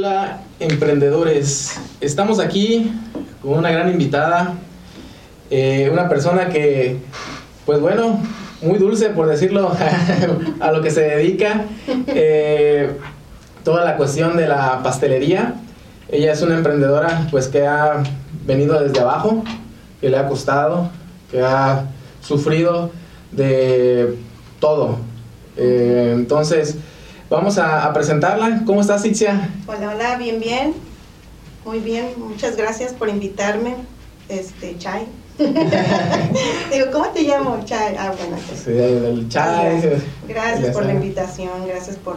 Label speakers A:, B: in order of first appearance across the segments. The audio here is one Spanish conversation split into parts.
A: Hola emprendedores, estamos aquí con una gran invitada, eh, una persona que, pues bueno, muy dulce por decirlo, a lo que se dedica, eh, toda la cuestión de la pastelería. Ella es una emprendedora pues que ha venido desde abajo, que le ha costado, que ha sufrido de todo. Eh, entonces, vamos a, presentarla. ¿Cómo estás, Itzia?
B: Hola, hola, bien, bien. Muy bien, muchas gracias por invitarme. Este, Chay. Digo, ¿cómo te llamo? Chay. Ah, bueno.
A: Sí, el Chay.
B: Gracias, por la invitación, gracias por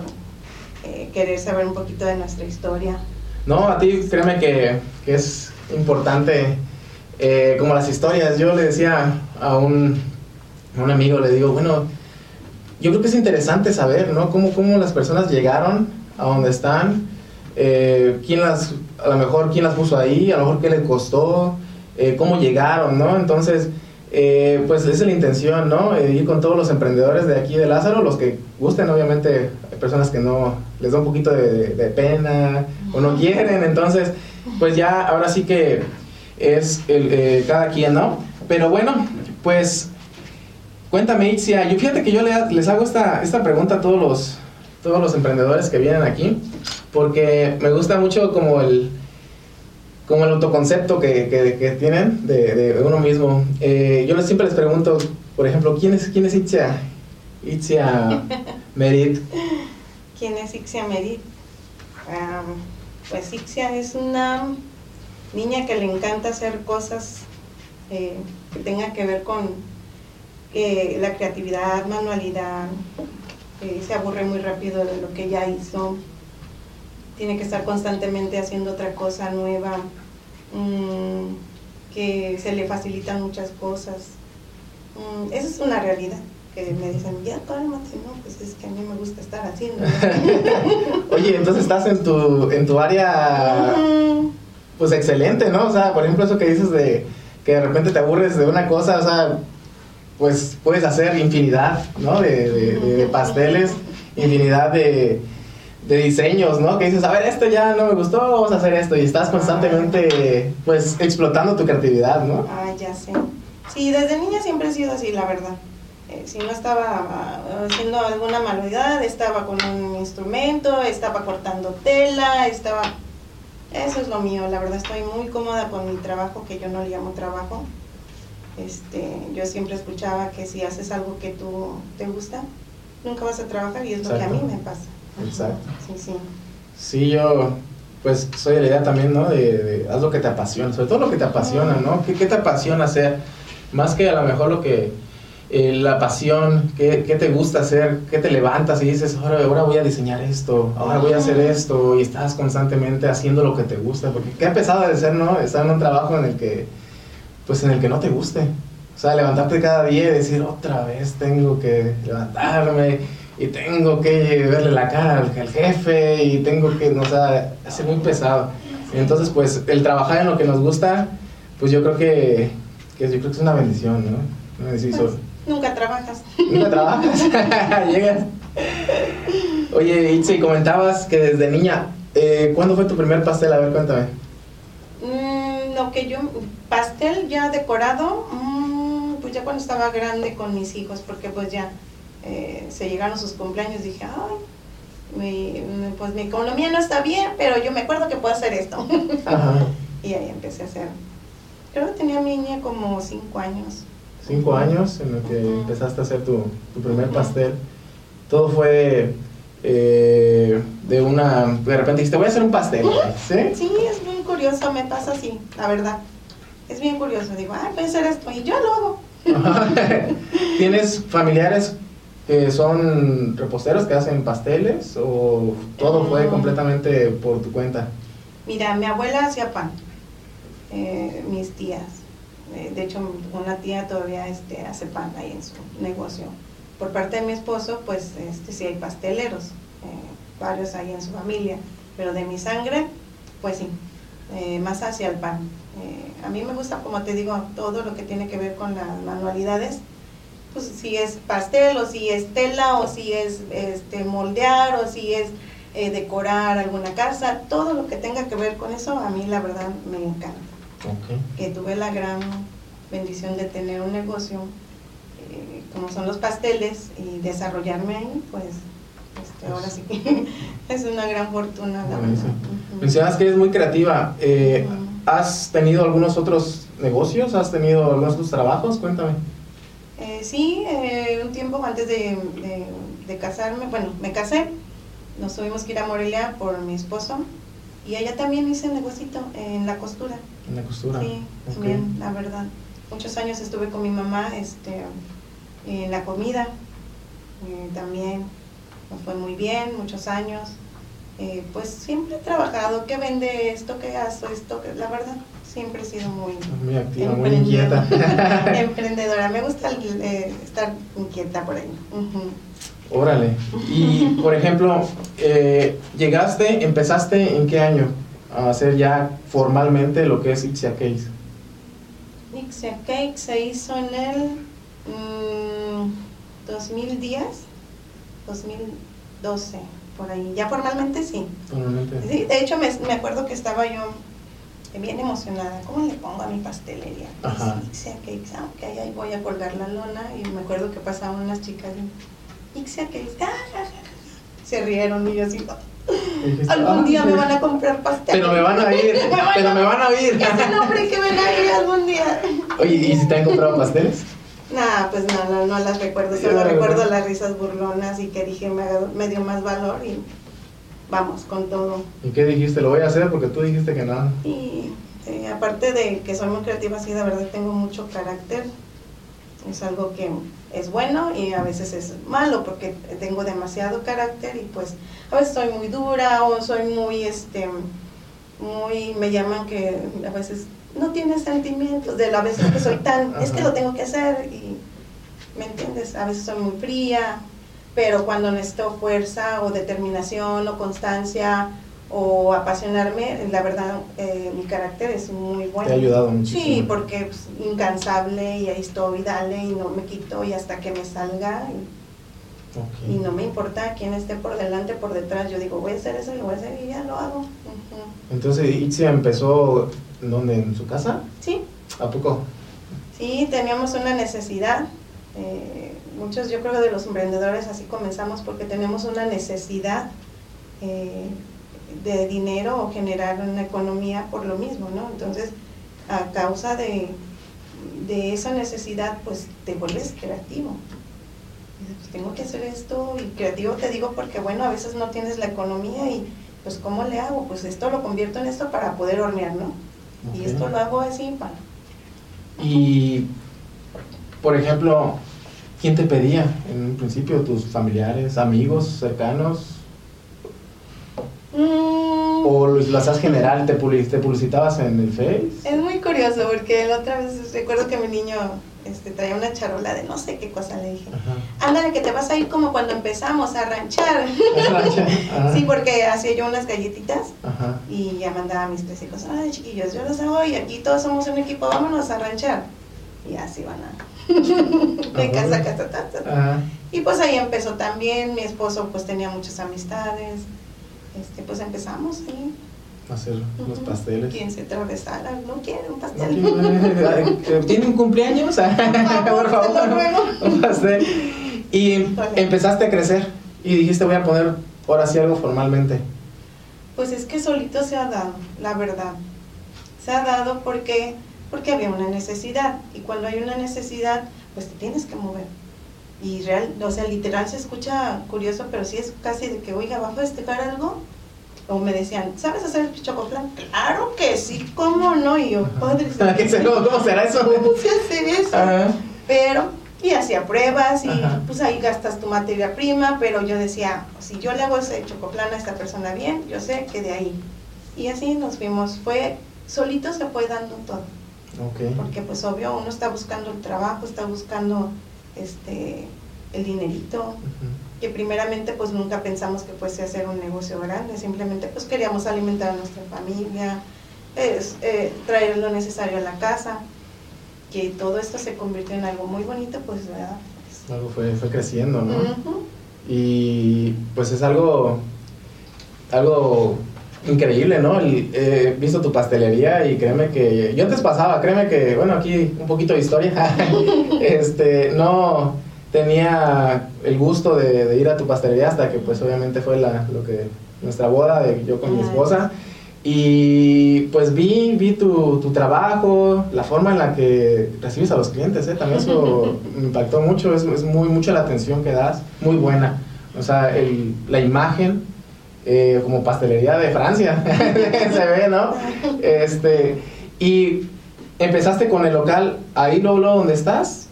B: eh, querer saber un poquito de nuestra historia.
A: No, a ti créeme que, que es importante eh, como las historias. Yo le decía a un, a un amigo, le digo, bueno, yo creo que es interesante saber, ¿no? Cómo, cómo las personas llegaron a donde están, eh, quién las, a lo mejor quién las puso ahí, a lo mejor qué les costó, eh, cómo llegaron, ¿no? Entonces, eh, pues esa es la intención, ¿no? ir con todos los emprendedores de aquí de Lázaro, los que gusten, obviamente, hay personas que no les da un poquito de, de pena o no quieren, entonces, pues ya, ahora sí que es el, cada quien, ¿no? Pero bueno, pues Cuéntame, Itzia, yo fíjate que yo les hago esta, esta pregunta a todos los, todos los emprendedores que vienen aquí, porque me gusta mucho como el, como el autoconcepto que, que, tienen de, de, uno mismo. Eh, yo siempre les pregunto, por ejemplo, ¿quién es, quién es Itzia? Itzia Merit.
B: ¿Quién es Itzia Merit? pues Itzia es una niña que le encanta hacer cosas eh, que tengan que ver con la creatividad, manualidad, se aburre muy rápido de lo que ya hizo, tiene que estar constantemente haciendo otra cosa nueva, mm, que se le facilitan muchas cosas. Mm, esa es una realidad que me dicen, ya cálmate, no, pues es que a mí me gusta estar haciendo.
A: Oye, entonces estás en tu, en tu área, pues excelente, ¿no? O sea, por ejemplo, eso que dices de que de repente te aburres de una cosa, o sea, pues puedes hacer infinidad, ¿no? De, pasteles, infinidad de, diseños, ¿no? Que dices, a ver, esto ya no me gustó, vamos a hacer esto. Y estás constantemente, pues, explotando tu creatividad, ¿no?
B: Ah, ya sé. Sí, desde niña siempre he sido así, la verdad. Eh, si no estaba ah, haciendo alguna manualidad, estaba con un instrumento, estaba cortando tela, estaba... Eso es lo mío, la verdad estoy muy cómoda con mi trabajo, que yo no le llamo trabajo este, yo siempre escuchaba que si haces algo que tú te gusta, nunca vas a trabajar y es lo que a mí me pasa.
A: Exacto.
B: Sí, sí.
A: Sí, yo pues soy de la idea también, ¿no? De, haz lo que te apasiona, sobre todo lo que te apasiona, ¿no? ¿Qué, te apasiona hacer? Más que a lo mejor lo que, eh, la pasión, ¿qué, te gusta hacer? ¿Qué te levantas y dices, ahora, ahora voy a diseñar esto, ahora voy a hacer esto? Y estás constantemente haciendo lo que te gusta, porque qué pesado de ser, ¿no? Estar en un trabajo en el que pues en el que no te guste. O sea, levantarte cada día y decir, otra vez tengo que levantarme y tengo que verle la cara al, jefe y tengo que, no, o sea, hace muy pesado. Entonces, pues el trabajar en lo que nos gusta, pues yo creo que, que yo creo que es una bendición, ¿no? Una bendición.
B: Pues, nunca trabajas.
A: Nunca trabajas. Llegas. Oye, Itzi, comentabas que desde niña, eh, ¿cuándo fue tu primer pastel? A ver, cuéntame.
B: Lo que yo, pastel ya decorado, mm, pues ya cuando estaba grande con mis hijos, porque pues ya eh, se llegaron sus cumpleaños, dije, ay, pues mi economía no está bien, pero yo me acuerdo que puedo hacer esto. y ahí empecé a hacer. Creo que tenía mi niña como cinco años.
A: Cinco años en los que empezaste a hacer tu, tu primer pastel. Todo fue eh, de una... De repente dijiste, voy a hacer un pastel.
B: ¿Sí? Sí, es muy curioso, me pasa así, la verdad es bien curioso. Digo, ah, puede ser esto, y yo lo hago.
A: ¿Tienes familiares que son reposteros que hacen pasteles o todo fue mm. completamente por tu cuenta?
B: Mira, mi abuela hacía pan, eh, mis tías. Eh, de hecho, una tía todavía este, hace pan ahí en su negocio. Por parte de mi esposo, pues este, sí hay pasteleros, eh, varios ahí en su familia, pero de mi sangre, pues sí, más hacia el pan. Eh, a mí me gusta, como te digo, todo lo que tiene que ver con las manualidades. Pues si es pastel o si es tela o si es este, moldear o si es eh, decorar alguna casa, todo lo que tenga que ver con eso, a mí la verdad me encanta. Que tuve la gran bendición de tener un negocio eh, como son los pasteles y desarrollarme ahí, pues este, ahora sí que es una gran fortuna. La
A: Mencionas que eres muy creativa. Eh, ¿Has tenido algunos otros negocios? ¿Has tenido algunos otros trabajos? Cuéntame.
B: Eh, sí, eh, un tiempo antes de, de, casarme, bueno, me casé, nos tuvimos que ir a Morelia por mi esposo y allá también hice negocito en la costura.
A: En la costura.
B: Sí, también, la verdad. Muchos años estuve con mi mamá este, en la comida, eh, también fue muy bien, muchos años. Eh, pues siempre he trabajado, que vende esto, que hago esto, que la verdad siempre he sido muy,
A: muy activa, muy inquieta.
B: emprendedora. Me gusta eh, estar inquieta por ahí.
A: Órale. Y por ejemplo, eh, llegaste, empezaste en qué año a hacer ya formalmente lo que es Ixia Cakes?
B: Ixia Cakes se hizo en el 2010, mm, 2012 por ahí. Ya formalmente sí.
A: Formalmente.
B: Sí, de hecho me, me acuerdo que estaba yo bien emocionada. ¿Cómo le pongo a mi pastelería? Ajá. Ixia Cakes, ah, ok, ahí voy a colgar la lona y me acuerdo que pasaban unas chicas Ixia Cakes, ah, se rieron y yo así, algún día me van a comprar pastel.
A: Pero me van a ir, pero me van a ir.
B: Ese nombre que ven ahí algún día.
A: Oye, ¿y si te han comprado pasteles?
B: Nah, pues no, no, no las recuerdo, solo recuerdo las risas burlonas y que dije me, me, dio más valor y vamos con todo.
A: ¿Y qué dijiste? Lo voy a hacer porque tú dijiste que nada.
B: Y aparte de que soy muy creativa, sí, de verdad tengo mucho carácter. Es algo que es bueno y a veces es malo porque tengo demasiado carácter y pues a veces soy muy dura o soy muy, este, muy, me llaman que a veces no tiene sentimientos, de a veces que soy tan, es que lo tengo que hacer y, ¿me entiendes? A veces soy muy fría, pero cuando necesito fuerza o determinación o constancia o apasionarme, la verdad eh, mi carácter es muy bueno.
A: Te ha ayudado muchísimo.
B: Sí, porque es pues, incansable y ahí estoy, dale y no me quito y hasta que me salga. Y, no me importa quién esté por delante, por detrás, yo digo, voy a hacer eso y lo voy a hacer y ya lo hago.
A: Entonces Itzia empezó ¿Dónde? ¿En su casa?
B: Sí.
A: ¿A poco?
B: Sí, teníamos una necesidad. Eh, muchos, yo creo, de los emprendedores así comenzamos porque tenemos una necesidad eh, de dinero o generar una economía por lo mismo, ¿no? Entonces, a causa de, de esa necesidad, pues te vuelves creativo. Pues, tengo que hacer esto y creativo te digo porque, bueno, a veces no tienes la economía y pues ¿cómo le hago? Pues esto lo convierto en esto para poder hornear, ¿no? Y esto lo hago así para...
A: Y, por ejemplo, ¿quién te pedía en un principio? ¿Tus familiares, amigos, cercanos? Mm. ¿O lo hacías general? ¿Te, publicitabas en el Face?
B: Es muy curioso porque la otra vez recuerdo que mi niño este, traía una charola de no sé qué cosa, le dije, ándale que te vas a ir como cuando empezamos a ranchar. sí, porque hacía yo unas galletitas y ya mandaba a mis tres hijos, ay chiquillos, yo los hago y aquí todos somos un equipo, vámonos a ranchar. Y así van a... de casa a casa, Y pues ahí empezó también, mi esposo pues tenía muchas amistades, este, pues empezamos ahí
A: hacer los pasteles.
B: Quien se atravesara, no quiere un pastel.
A: ¿Tiene un cumpleaños? Por favor, un pastel. Y empezaste a crecer y dijiste voy a poner ahora sí algo formalmente.
B: Pues es que solito se ha dado, la verdad. Se ha dado porque, porque había una necesidad y cuando hay una necesidad, pues te tienes que mover. Y real, o sea, literal se escucha curioso, pero sí es casi de que, oiga, ¿va a festejar algo? O me decían, ¿sabes hacer el chocoflan? Claro que sí, ¿cómo no? Y yo, padre,
A: ¿cómo será eso?
B: ¿Cómo se hace eso? Pero, y hacía pruebas y pues ahí gastas tu materia prima, pero yo decía, si yo le hago ese chocoflan a esta persona bien, yo sé que de ahí. Y así nos fuimos, fue, solito se fue dando todo. Porque pues obvio, uno está buscando el trabajo, está buscando este el dinerito que primeramente pues nunca pensamos que fuese hacer un negocio grande, simplemente pues queríamos alimentar a nuestra familia, es, eh, traer lo necesario a la casa, que todo esto se convirtió en algo muy bonito, pues ¿verdad?
A: Algo fue, fue creciendo, ¿no? Y pues es algo algo increíble, ¿no? He visto tu pastelería y créeme que yo antes pasaba, créeme que, bueno, aquí un poquito de historia, este, no tenía el gusto de, de ir a tu pastelería hasta que pues obviamente fue la, lo que, nuestra boda de yo con mi esposa y pues vi, vi tu, tu trabajo, la forma en la que recibes a los clientes, ¿eh? también eso me impactó mucho, es, es muy mucha la atención que das, muy buena, o sea, el- la imagen eh, como pastelería de Francia, se ve, ¿no? Este, y empezaste con el local ahí, luego, ¿dónde estás?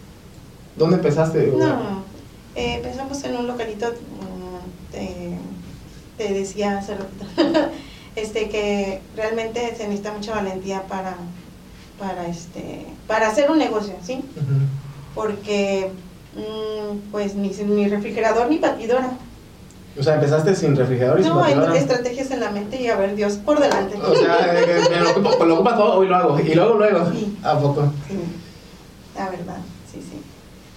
A: ¿Dónde empezaste?
B: No, eh, empezamos en un localito, mm, te, te decía hace ratito, este, que realmente se necesita mucha valentía para, para, este, para hacer un negocio, ¿sí? Porque, mm, pues, ni, ni refrigerador ni batidora.
A: O sea, empezaste sin refrigerador y sin
B: No, hay
A: batidora.
B: estrategias en la mente y a ver, Dios por delante.
A: O sea, de que me lo, ocupo- pues lo todo, hoy lo hago. Y luego, luego.
B: Sí.
A: ¿A poco?
B: Sí, la verdad, sí, sí.
A: ¿Cuán-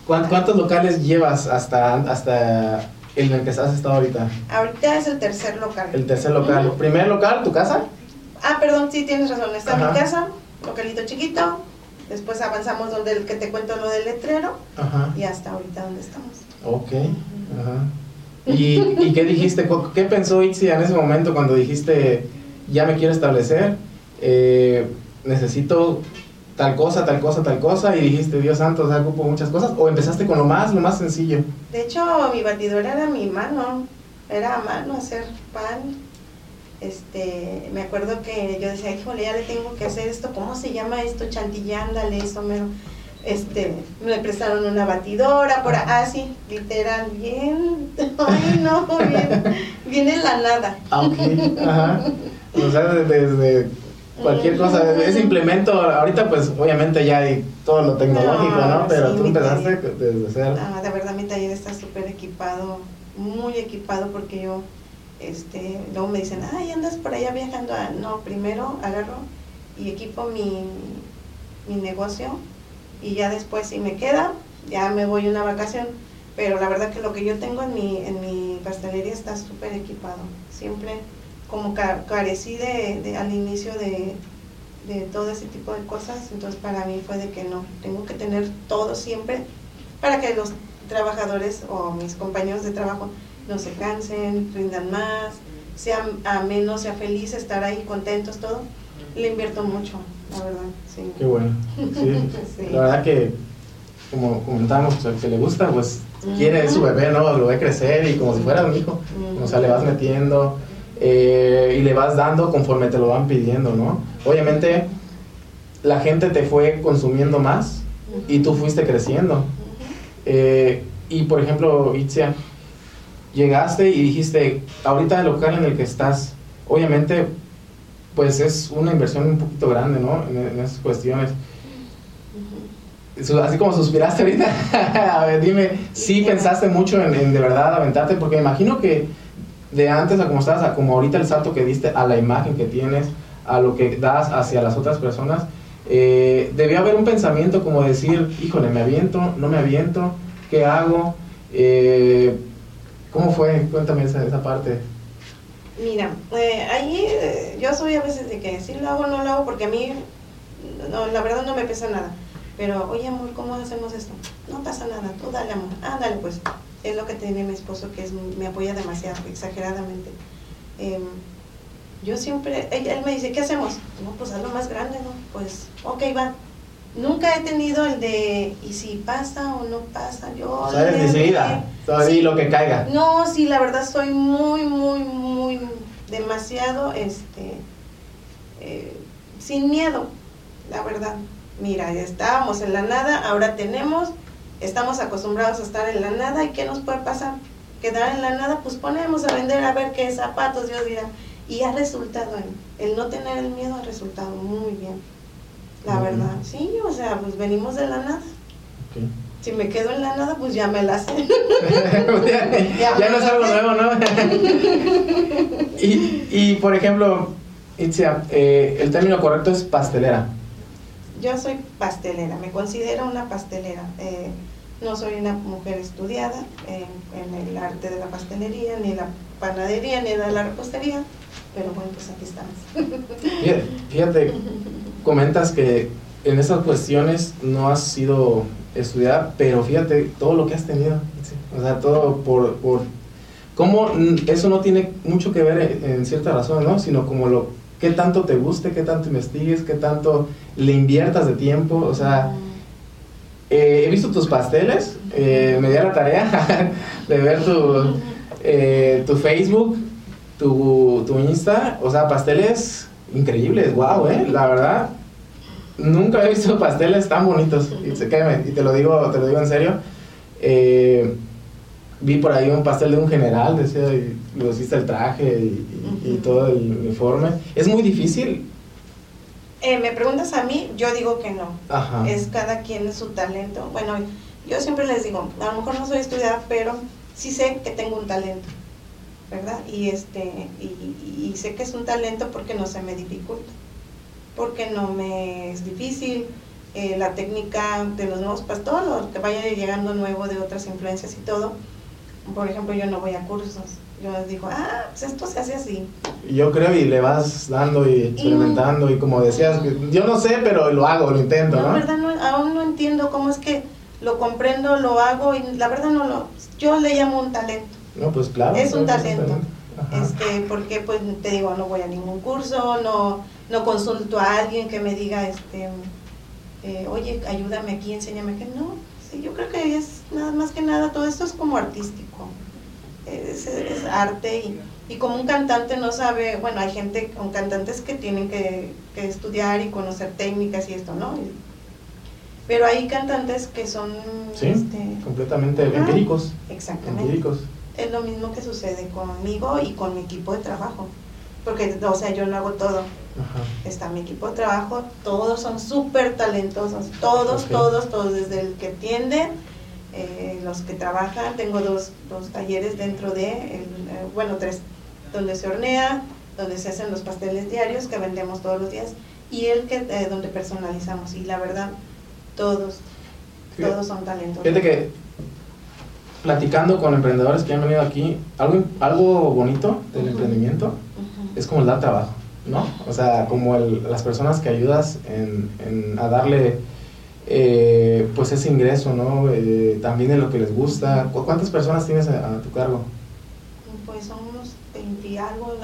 A: ¿Cuántos locales llevas hasta, hasta el en el que estás hasta ahorita?
B: Ahorita es el tercer local.
A: El tercer local.
B: Ujú.
A: ¿Primer local, tu casa?
B: Ah, perdón, sí, tienes razón. Está
A: Ajá.
B: mi casa, localito chiquito. Después avanzamos donde el que te cuento lo del letrero
A: Ajá.
B: y hasta ahorita donde estamos.
A: Ok. Ajá. ¿Y, ¿Y qué dijiste? ¿Cu- ¿Qué pensó Itzi en ese momento cuando dijiste, ya me quiero establecer, eh, necesito tal cosa, tal cosa, tal cosa, y dijiste, Dios santo, o sea, ocupo muchas cosas? ¿O empezaste con lo más, lo más sencillo?
B: De hecho, mi batidora era mi mano, era a mano hacer pan. Este, me acuerdo que yo decía, híjole, ya le tengo que hacer esto, ¿cómo se llama esto? Chantilly, ándale, eso mero. Este, me prestaron una batidora por ah, sí, literal, bien, ay no, bien, bien en la nada.
A: Ah, ok. Ajá. O sea, desde cualquier cosa, ese implemento, ahorita pues obviamente ya hay todo lo tecnológico, ¿no?
B: No,
A: Pero
B: sí,
A: tú empezaste
B: taller.
A: desde cero.
B: Ah, de verdad mi taller está súper equipado, muy equipado porque yo, este, luego me dicen, ay, andas por allá viajando. Ah, no, primero agarro y equipo mi, mi negocio y ya después si me queda, ya me voy una vacación. Pero la verdad que lo que yo tengo en mi, en mi pastelería está súper equipado. Siempre como ca- carecí de, de- al inicio de, de todo ese tipo de cosas, entonces para mí fue de que no, tengo que tener todo siempre para que los trabajadores o mis compañeros de trabajo no se cansen, rindan más, sea ameno, sea feliz, estar ahí contentos, todo. Le invierto mucho, la verdad, sí.
A: Qué bueno. Sí.
B: Sí.
A: La verdad que, como comentábamos, pues, al que le gusta, pues quiere su bebé, ¿no? Lo ve crecer y como si fuera un hijo. O sea, le vas metiendo eh, y le vas dando conforme te lo van pidiendo, ¿no? Obviamente, la gente te fue consumiendo más y tú fuiste creciendo. Eh, y por ejemplo, Itzia, llegaste y dijiste, ahorita el local en el que estás, obviamente, pues es una inversión un poquito grande, ¿no? En, en esas cuestiones. Así como suspiraste ahorita, a ver, dime, ¿sí pensaste mucho en, en de verdad aventarte? Porque me imagino que de antes a como estabas, a como ahorita el salto que diste a la imagen que tienes, a lo que das hacia las otras personas, eh, debió haber un pensamiento como decir, híjole, me aviento, no me aviento, ¿qué hago? Eh, ¿Cómo fue? Cuéntame esa, esa parte.
B: Mira, eh, ahí eh, yo soy a veces de que sí lo hago, no lo hago, porque a mí, no, la verdad no me pesa nada. Pero, oye amor, ¿cómo hacemos esto? No pasa nada, tú dale amor. Ah, dale pues. Es lo que tiene mi esposo, que es, me apoya demasiado, exageradamente. Em, yo siempre, él, él me dice, ¿qué hacemos? No, pues algo más grande, ¿no? Pues, ok, va. Nunca he tenido el de, ¿y si pasa o no pasa? Yo...
A: ¿Sabes? Todo
B: Sí.
A: lo que caiga.
B: No, sí, la verdad soy muy, muy, muy demasiado, este, eh, sin miedo, la verdad. Mira, ya estábamos en la nada, ahora tenemos, estamos acostumbrados a estar en la nada y ¿qué nos puede pasar? Quedar en la nada, pues ponemos a vender a ver qué zapatos, Dios dirá. Y ha resultado, el, el no tener el miedo ha resultado muy bien, la verdad. Sí, o sea, pues venimos de la nada. Si me quedo en la nada, pues ya me la sé.
A: ya, ya no es algo nuevo, ¿no? y, y, por ejemplo, Itzia, eh, el término correcto es pastelera.
B: Yo soy pastelera, me considero una pastelera. Eh, no soy una mujer estudiada en, en el arte de la pastelería, ni la panadería ni de la repostería, pero bueno, pues aquí estamos.
A: Fíjate, comentas que en esas cuestiones no has sido estudiar, pero fíjate todo lo que has tenido, o sea, todo por, por cómo eso no tiene mucho que ver en, cierta razón, ¿no? Sino como lo qué tanto te guste, qué tanto investigues, qué tanto le inviertas de tiempo, o sea, eh, he visto tus pasteles, eh, me di la tarea de ver tu, eh, tu Facebook, tu, tu Insta, o sea, pasteles increíbles, wow, eh, la verdad, nunca he visto pasteles tan bonitos, y, y te lo digo, te lo digo en serio, vi por ahí un pastel de un general, decía, y lo hiciste el traje y, todo el uniforme. ¿Es muy difícil?
B: Eh, me preguntas a mí, yo digo que no. Es cada quien su talento. Bueno, yo siempre les digo, a lo mejor no soy estudiada, pero sí sé que tengo un talento, ¿verdad? Y, este, y, sé que es un talento porque no se me dificulta, porque no me es difícil. Eh, la técnica de los nuevos pastores, que vaya llegando nuevo de otras influencias y todo, por ejemplo, yo no voy a cursos. Yo digo, ah, pues esto se hace así.
A: Yo creo y le vas dando y experimentando y, como decías, yo no sé, pero lo hago, lo intento, ¿no?
B: La verdad, no, aún no entiendo cómo es que lo comprendo, lo hago y la verdad no lo... Yo le llamo un talento.
A: No, pues claro.
B: Es un talento. Este, porque pues te digo, no voy a ningún curso, no, no consulto a alguien que me diga, este, eh, oye, ayúdame aquí, enséñame que no yo creo que es nada más que nada, todo esto es como artístico, es, arte y, como un cantante no sabe, bueno, hay gente con cantantes que tienen que, estudiar y conocer técnicas y esto, ¿no? Pero hay cantantes que son...
A: Este, completamente empíricos.
B: Exactamente. Es lo mismo que sucede conmigo y con mi equipo de trabajo. Porque, o sea, yo no hago todo. Está mi equipo de trabajo, todos son súper talentosos, todos, todos, todos, desde el que atiende, eh, los que trabajan, tengo dos, dos talleres dentro de, eh, bueno, tres, donde se hornea, donde se hacen los pasteles diarios que vendemos todos los días y el que eh, donde personalizamos. Y la verdad, todos, todos son talentosos.
A: Fíjate que platicando con emprendedores que han venido aquí, algo, algo bonito del emprendimiento es como el dar trabajo. ¿no? O sea, como las personas que ayudas en, a darle eh, pues ese ingreso, ¿no? Eh, también en lo que les gusta. ¿Cuántas personas tienes a, tu cargo?
B: Pues son unos 20 algo,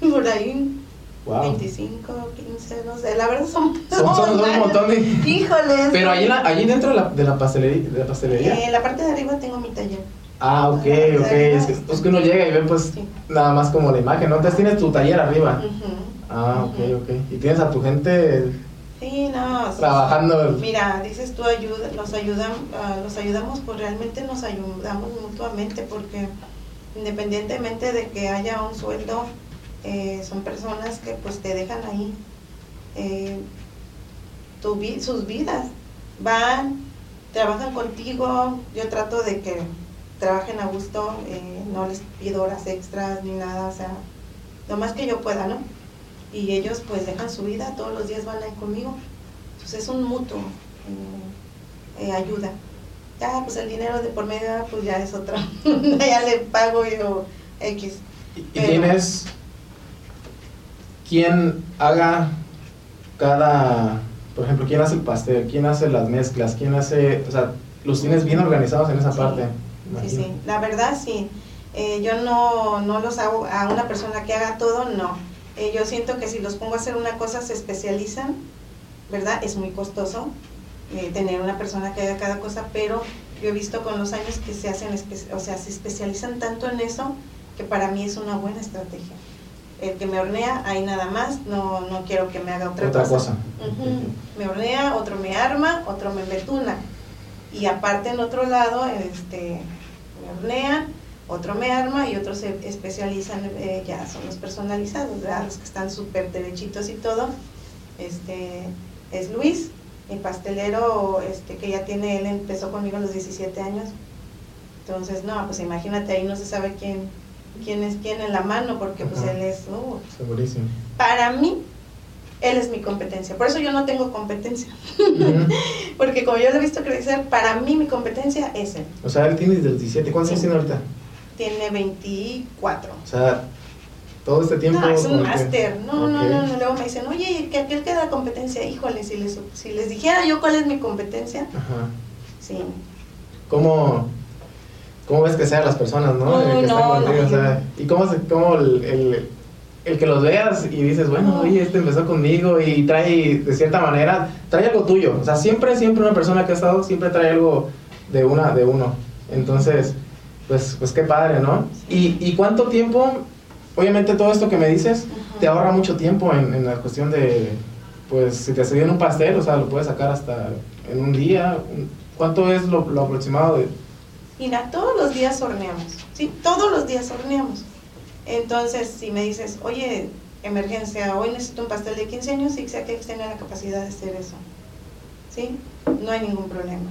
B: por ahí. 25, 15, no sé, la verdad son,
A: son, son, un montón de...
B: Híjoles.
A: Pero allí, allí dentro de la, de la pastelería. De la pastelería.
B: Eh, en la parte de arriba tengo mi taller.
A: Ah, ok, ok. Es que, pues que uno llega y ve pues nada más como la imagen, ¿no? Entonces tienes tu taller arriba. Ah, ok, ok. ¿Y tienes a tu gente
B: sí, no,
A: trabajando?
B: Mira, dices tú, ayuda, los, ayudan, uh, los ayudamos, pues realmente nos ayudamos mutuamente porque independientemente de que haya un sueldo, eh, son personas que pues te dejan ahí eh, tu, sus vidas. Van, trabajan contigo, yo trato de que trabajen a gusto, eh, no les pido horas extras ni nada, o sea, lo más que yo pueda, ¿no? Y ellos pues dejan su vida, todos los días van ahí conmigo. Entonces es un mutuo, eh, eh, ayuda. Ya, pues el dinero de por medio, pues ya es otra, ya le pago yo X.
A: ¿Y tienes quien haga cada, por ejemplo, quién hace el pastel, quién hace las mezclas, quién hace, o sea, los tienes bien organizados en esa parte?
B: Sí, sí, la verdad sí. Eh, yo no, no los hago a una persona que haga todo, no eh, yo siento que si los pongo a hacer una cosa se especializan, ¿verdad? Es muy costoso eh, tener una persona que haga cada cosa, pero yo he visto con los años que se hacen, o sea, se especializan tanto en eso que para mí es una buena estrategia. El que me hornea, ahí nada más, no, no quiero que me haga otra,
A: otra cosa.
B: Me hornea, otro me arma, otro me betuna. Y aparte en otro lado, este, me hornean, otro me arma y otros se especializan, eh, ya son los personalizados, los que están súper derechitos y todo. Este es Luis, mi pastelero este, que ya tiene, él empezó conmigo a los 17 años. Entonces, no, pues imagínate, ahí no se sabe quién, quién es quién en la mano, porque pues él es... Uh,
A: Segurísimo.
B: Para mí, él es mi competencia. Por eso yo no tengo competencia. porque como yo lo he visto crecer, para mí mi competencia es él.
A: O sea, él tiene desde los 17. ¿Cuántos años tiene ahorita?
B: Tiene 24.
A: O sea, todo este tiempo.
B: No, es un máster. No, no,
A: Ok.
B: no, no. Luego me dicen, oye, que aquel que da competencia, híjole, si les, si les dijera yo cuál es mi competencia,
A: Ajá.
B: sí.
A: ¿Cómo, ¿Cómo ves que sean las personas, no?
B: Uy,
A: Eh, que están
B: no,
A: contigo,
B: no.
A: o sea, y cómo, se- cómo el, el, el que los veas y dices, bueno,
B: No.
A: oye, este empezó conmigo y trae, de cierta manera, trae algo tuyo. O sea, siempre, siempre una persona que ha estado, siempre trae algo de una, de uno. Entonces, pues, pues qué padre, ¿no? ¿Y, y cuánto tiempo, obviamente todo esto que me dices,
B: Ajá.
A: te ahorra mucho tiempo en, en la cuestión de, pues, si te sirven un pastel, o sea, lo puedes sacar hasta en un día. ¿Cuánto es lo, lo aproximado de,
B: Mira, todos los días horneamos, ¿sí? Todos los días horneamos. Entonces, si me dices, oye, emergencia, hoy necesito un pastel de 15 años, sí, sé que tiene la capacidad de hacer eso, ¿sí? No hay ningún problema,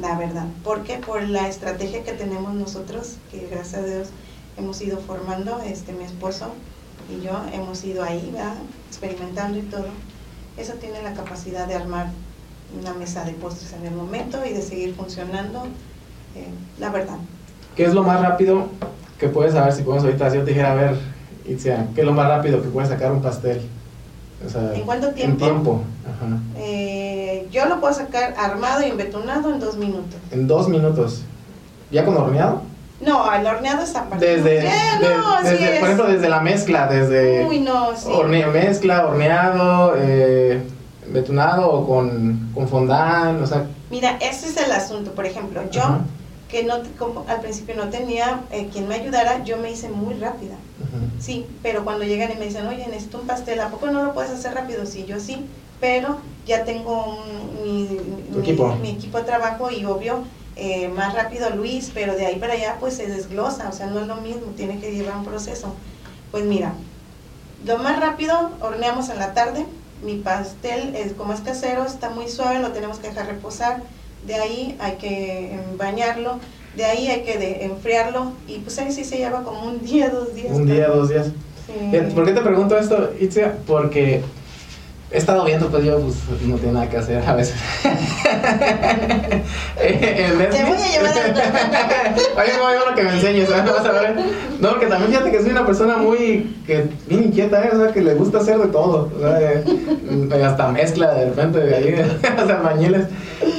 B: la verdad. ¿Por qué? Por la estrategia que tenemos nosotros, que gracias a Dios hemos ido formando, este, mi esposo y yo hemos ido ahí, ¿verdad? Experimentando y todo. Eso tiene la capacidad de armar una mesa de postres en el momento y de seguir funcionando, eh, la verdad.
A: ¿Qué es lo más rápido que puedes saber si podemos ahorita? Si yo te dijera, a ver, Itzia, ¿qué es lo más rápido que puedes sacar un pastel? O sea,
B: ¿En cuánto tiempo?
A: En tiempo, ajá.
B: Eh, yo lo puedo sacar armado y embetunado en dos minutos.
A: En dos minutos. ¿Ya con horneado?
B: No, el horneado es aparte.
A: Desde, de-
B: no,
A: desde-
B: es.
A: por ejemplo, desde la mezcla, desde
B: Uy, no, sí.
A: horne- mezcla, horneado, eh, betunado o con, con fondant, o sea,
B: Mira, ese es el asunto. Por ejemplo, yo,
A: Ajá.
B: que no como al principio no tenía eh, quien me ayudara, yo me hice muy rápida. Sí, pero cuando llegan y me dicen, oye, necesito un pastel, ¿a poco no lo puedes hacer rápido? Sí, yo sí, pero ya tengo un- mi-
A: equipo.
B: mi equipo de trabajo y obvio, eh, más rápido Luis, pero de ahí para allá pues se desglosa, o sea, no es lo mismo, tiene que llevar un proceso. Pues mira, lo más rápido, horneamos en la tarde, mi pastel, es, como es casero, está muy suave, lo tenemos que dejar reposar, de ahí hay que em, bañarlo, de ahí hay que de- enfriarlo, y pues ahí sí se lleva como un día, dos días.
A: un día, dos días.
B: Sí.
A: ¿Por qué te pregunto esto, Itzia? Porque he estado viendo, pues yo pues, no tengo nada que hacer a veces. Netflix-
B: Te voy a llevar a
A: Oye, no, que me enseñes, ¿sabes? Vas a ver. No, porque también fíjate que soy una persona muy, que bien inquieta, ¿eh? O sea, que le gusta hacer de todo. O sea, eh, hasta mezcla de repente de ahí, hasta albañiles.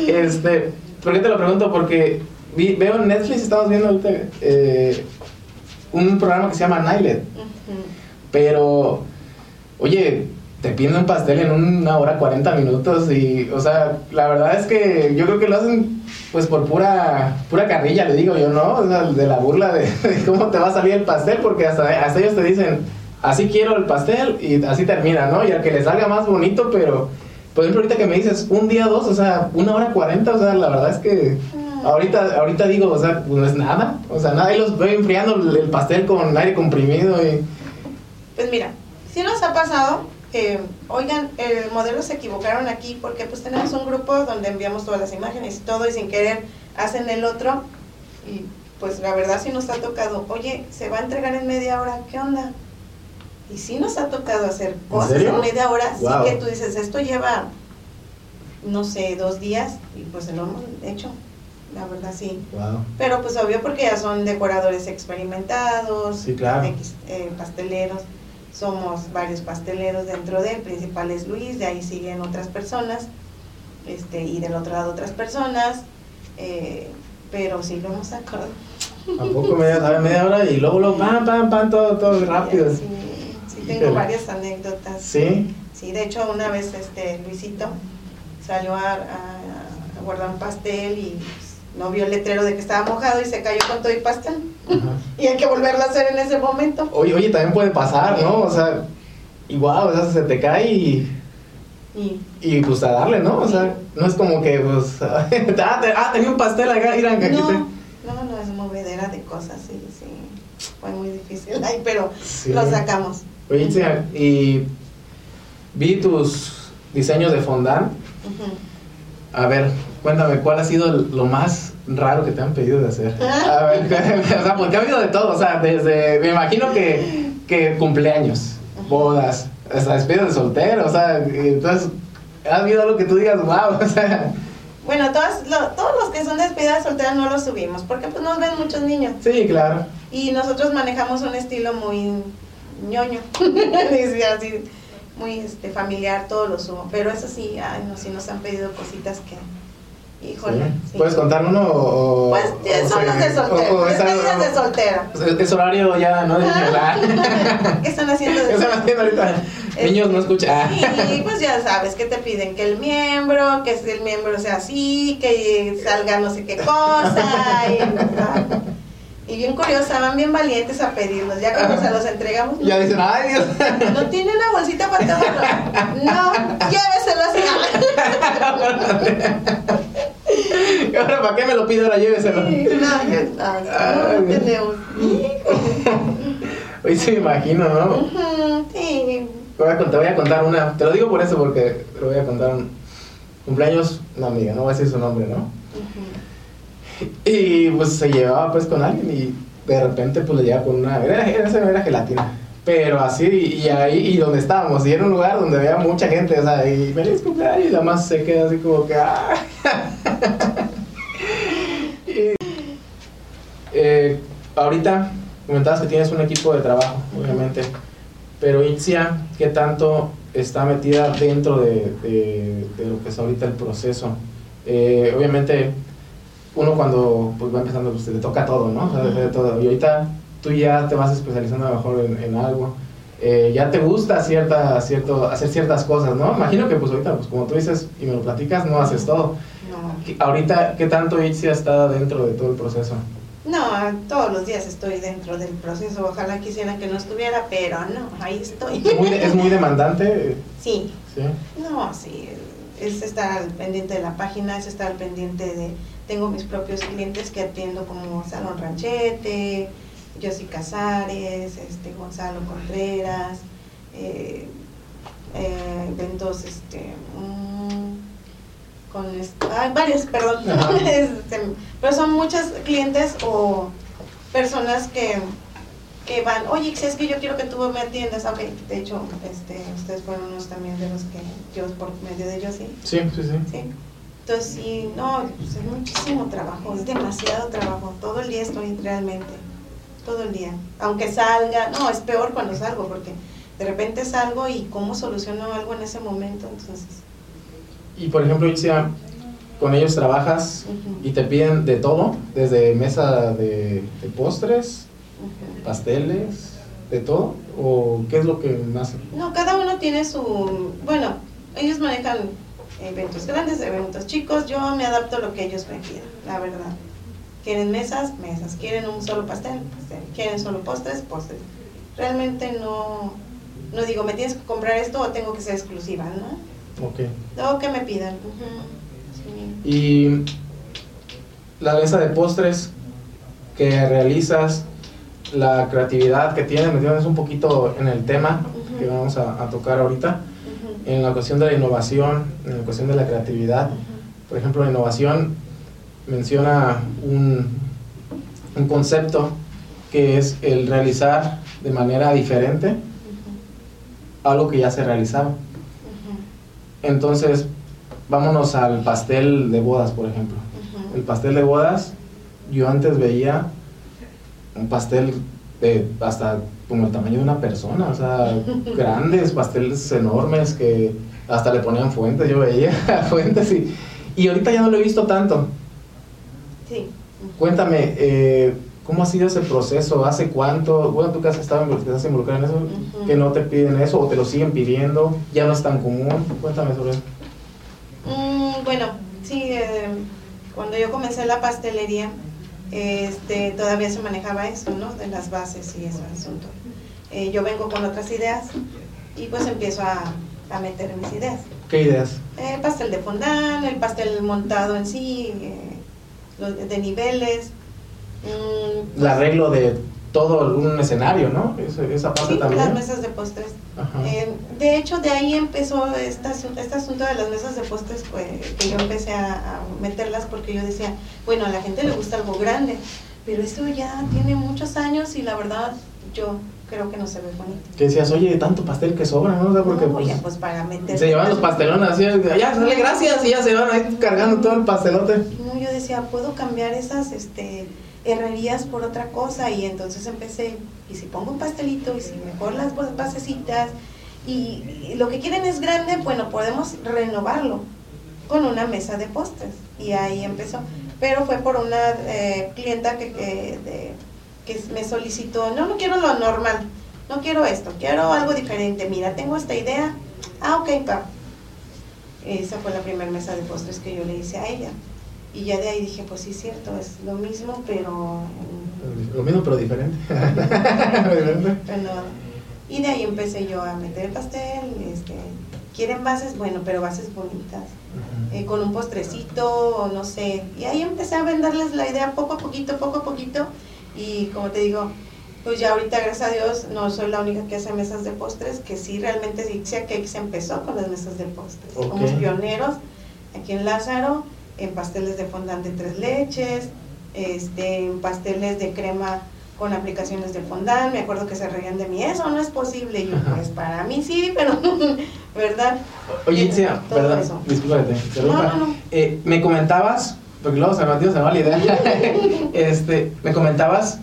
A: Este, ¿por qué te lo pregunto? Porque vi- veo en Netflix, estamos viendo ahorita eh, un programa que se llama Nailet.
B: Ujú.
A: Pero, oye, te piden un pastel en una hora 40 minutos y, o sea, la verdad es que yo creo que lo hacen pues por pura pura carrilla, le digo yo, ¿no? O sea, de la burla de, de cómo te va a salir el pastel, porque hasta, hasta ellos te dicen, así quiero el pastel y así termina, ¿no? Y al que le salga más bonito, pero, por ejemplo, ahorita que me dices un día, dos, o sea, una hora 40, o sea, la verdad es que... Ahorita, ahorita digo, o sea, pues no es nada, o sea, nada, ahí los veo enfriando el el pastel con aire comprimido y...
B: Pues mira, si nos ha pasado oigan, el modelo se equivocaron aquí porque pues tenemos un grupo donde enviamos todas las imágenes y todo y sin querer hacen el otro y pues la verdad sí nos ha tocado, oye, se va a entregar en media hora, ¿qué onda? Y sí nos ha tocado hacer cosas en media hora,
A: Wow.
B: sí que tú dices, esto lleva, no sé, dos días y pues lo hemos hecho, la verdad sí.
A: Wow.
B: Pero pues obvio porque ya son decoradores experimentados,
A: Sí, claro.
B: X, eh, pasteleros, somos varios pasteleros dentro de, el principal es Luis, de ahí siguen otras personas, este, y del otro lado otras personas, eh, pero sí lo hemos sacado.
A: Tampoco media, media hora y luego, luego, pam, pam, pam, todo, todo rápido.
B: Sí, sí tengo
A: Híjole.
B: varias anécdotas.
A: Sí,
B: Sí, de hecho una vez este Luisito salió a, a- a guardar un pastel y no vio el letrero de que estaba mojado y se cayó con todo y pastel.
A: Ajá.
B: Y hay que volverlo a hacer en ese momento.
A: Oye, oye, también puede pasar, ¿no? O sea, igual, o sea, se te cae y,
B: Y
A: y pues a darle, ¿no? O sea, no es como que, pues, ah, ah, tenía un pastel acá, que aquí
B: no, no, no es movedera de cosas, sí, sí. Fue muy difícil ahí, pero
A: Sí.
B: lo sacamos.
A: Oye, y vi tus diseños de fondant.
B: Ujú.
A: A ver, cuéntame, ¿cuál ha sido lo más raro que te han pedido de hacer? A ver, o sea, porque ha habido de todo, o sea, desde, me imagino que, que cumpleaños, bodas, hasta despidos de soltero, o sea, entonces, ¿ha habido algo que tú digas, wow, o sea,
B: Bueno, todas, lo- todos los que son despedidas solteras no los subimos, porque pues nos ven muchos niños.
A: Sí, claro.
B: Y nosotros manejamos un estilo muy ñoño, así, muy este, familiar, todo lo subo. Pero eso sí, ay, no, sí nos han pedido cositas que, híjole.
A: Sí. ¿Puedes contar uno o...?
B: Pues
A: o
B: son los de soltera,
A: o- o es algo-
B: de.
A: Es, es horario ya, ¿no? De niños.
B: ¿Qué están haciendo de
A: ¿Qué están haciendo ahorita? Niños no escuchan.
B: Sí, pues ya sabes que te piden que el miembro, que el miembro sea así, que salga no sé qué cosa. Y, y bien curiosa, van bien valientes a pedirlos. Ya cuando se los entregamos,
A: Ya dicen, ay, Dios.
B: no tiene una bolsita para tomarlo. No, lléveselo así.
A: ¿Y ahora para qué me lo pide? Ahora lléveselo.
B: No, no, no, tenemos.
A: Hoy sí me imagino, ¿no?
B: Sí.
A: Te voy, a, cont- te voy a contar una. Te lo digo por eso, porque te lo voy a contar un cumpleaños, una amiga, no voy a decir su nombre, ¿no? Y pues se llevaba pues con alguien y de repente pues le llevaba con una. Era, era, era gelatina. Pero así, y ahí, y donde estábamos, y era un lugar donde había mucha gente, o sea, y feliz cumpleaños, y la más se queda así como que. ¡ah! Eh, ahorita comentabas que tienes un equipo de trabajo, obviamente, pero Itzia, ¿qué tanto está metida dentro de, de- de lo que es ahorita el proceso? Eh, obviamente, uno cuando pues, va empezando, pues, le toca todo, ¿no? O sea, de todo. Y ahorita tú ya te vas especializando a lo mejor en, en algo. Eh, ya te gusta cierta, cierto, hacer ciertas cosas, ¿no? Imagino que pues ahorita, pues como tú dices y me lo platicas, no haces todo.
B: No.
A: ¿Qué- Ahorita, ¿qué tanto Itzia está dentro de todo el proceso?
B: No, todos los días estoy dentro del proceso. Ojalá quisiera que no estuviera, pero no, ahí estoy.
A: ¿Es muy, es muy demandante?
B: Sí,
A: Sí.
B: no, sí. Es estar al pendiente de la página, es estar al pendiente de. Tengo mis propios clientes que atiendo como Salón Ranchete, Josie Casares, este, Gonzalo Contreras, eh, eh, eventos, este. mm, con ay, varios, perdón. Este, pero son muchos clientes o personas que, que van, oye, si es que yo quiero que tú me atiendas, ok, de hecho, este, ustedes fueron unos también de los que yo por medio de ellos, sí,
A: Sí, sí, sí.
B: sí. Entonces, sí, no, pues es muchísimo trabajo, es demasiado trabajo, todo el día estoy realmente, todo el día. Aunque salga, no, es peor cuando salgo, porque de repente salgo y cómo soluciono algo en ese momento, entonces,
A: Y por ejemplo, Itzia, con ellos trabajas
B: Ujú.
A: y te piden de todo, desde mesa de, de postres,
B: ujú.
A: pasteles, de todo, o qué es lo que más...
B: No, cada uno tiene su, bueno, ellos manejan eventos grandes, eventos chicos, yo me adapto a lo que ellos me pidan, la verdad. Quieren mesas, mesas, quieren un solo pastel, pastel, quieren solo postres, postres. Realmente no, no digo, me tienes que comprar esto o tengo que ser exclusiva, ¿no?
A: Ok.
B: Lo que me pidan. sí.
A: Y la mesa de postres que realizas, la creatividad que tienes, metiéndonos un poquito en el tema que vamos a, a tocar ahorita, en la cuestión de la innovación, en la cuestión de la creatividad. Por ejemplo, la innovación menciona un, un concepto que es el realizar de manera diferente algo que ya se realizaba. Entonces, vámonos al pastel de bodas, por ejemplo. El pastel de bodas, yo antes veía un pastel de hasta como el tamaño de una persona, o sea, grandes pasteles enormes que hasta le ponían fuentes, yo veía fuentes y, y ahorita ya no lo he visto tanto.
B: Sí.
A: Cuéntame, eh, ¿cómo ha sido ese proceso? ¿Hace cuánto? Bueno, tú que has estado involucrado en eso, que no te piden eso o te lo siguen pidiendo, ya no es tan común. Cuéntame sobre eso.
B: Mm, bueno, sí, eh, cuando yo comencé la pastelería, este, todavía se manejaba eso, ¿no? De las bases y ese asunto. Eh, yo vengo con otras ideas y pues empiezo a, a meter mis ideas.
A: ¿Qué ideas?
B: El pastel de fondant, el pastel montado en sí, eh, los de niveles. mm,
A: El arreglo de todo un escenario, ¿no? Esa, esa parte
B: sí,
A: también.
B: las mesas de postres. Eh, de hecho, de ahí empezó este, este asunto de las mesas de postres, pues, que yo empecé a, a meterlas porque yo decía, bueno, a la gente le gusta algo grande, pero esto ya tiene muchos años y la verdad yo creo que no se ve bonito.
A: Que decías, oye, tanto pastel que sobra, ¿no? O sea, porque
B: No,
A: pues,
B: ya, pues para meter.
A: se llevan los pastelones así, ya, dale gracias, y ya se van ahí cargando todo el pastelote.
B: No, yo decía, puedo cambiar esas este, herrerías por otra cosa. Y entonces empecé, y si pongo un pastelito, y si mejor las bas- basecitas, y, lo que quieren es grande, bueno, podemos renovarlo con una mesa de postres. Y ahí empezó. Pero fue por una eh, clienta que, que, que me solicitó, no, no quiero lo normal, no quiero esto, quiero algo diferente. Mira, tengo esta idea. Ah, ok, pa. Esa fue la primera mesa de postres que yo le hice a ella. Y ya de ahí dije, pues sí, cierto, es lo mismo, pero...
A: Lo mismo, pero diferente.
B: Y de ahí empecé yo a meter el pastel. Este, ¿Quieren bases? Bueno, pero bases bonitas. eh, con un postrecito, o no sé. Y ahí empecé a venderles la idea poco a poquito, poco a poquito. Y como te digo, pues ya ahorita, gracias a Dios, no soy la única que hace mesas de postres, que sí, realmente Ixia Cakes empezó con las mesas de postres.
A: Ok.
B: Somos pioneros aquí en Lázaro, en pasteles de fondant de tres leches, este, en pasteles de crema con aplicaciones de fondant. Me acuerdo que se reían de mí, eso no es posible. Y yo, pues para mí sí, pero, ¿verdad?
A: Oye, Itzia,
B: Todo
A: perdón,
B: eso.
A: discúlpate.
B: No, no, no.
A: Eh, me comentabas, porque luego se me, tío, se me va la idea, este, me comentabas,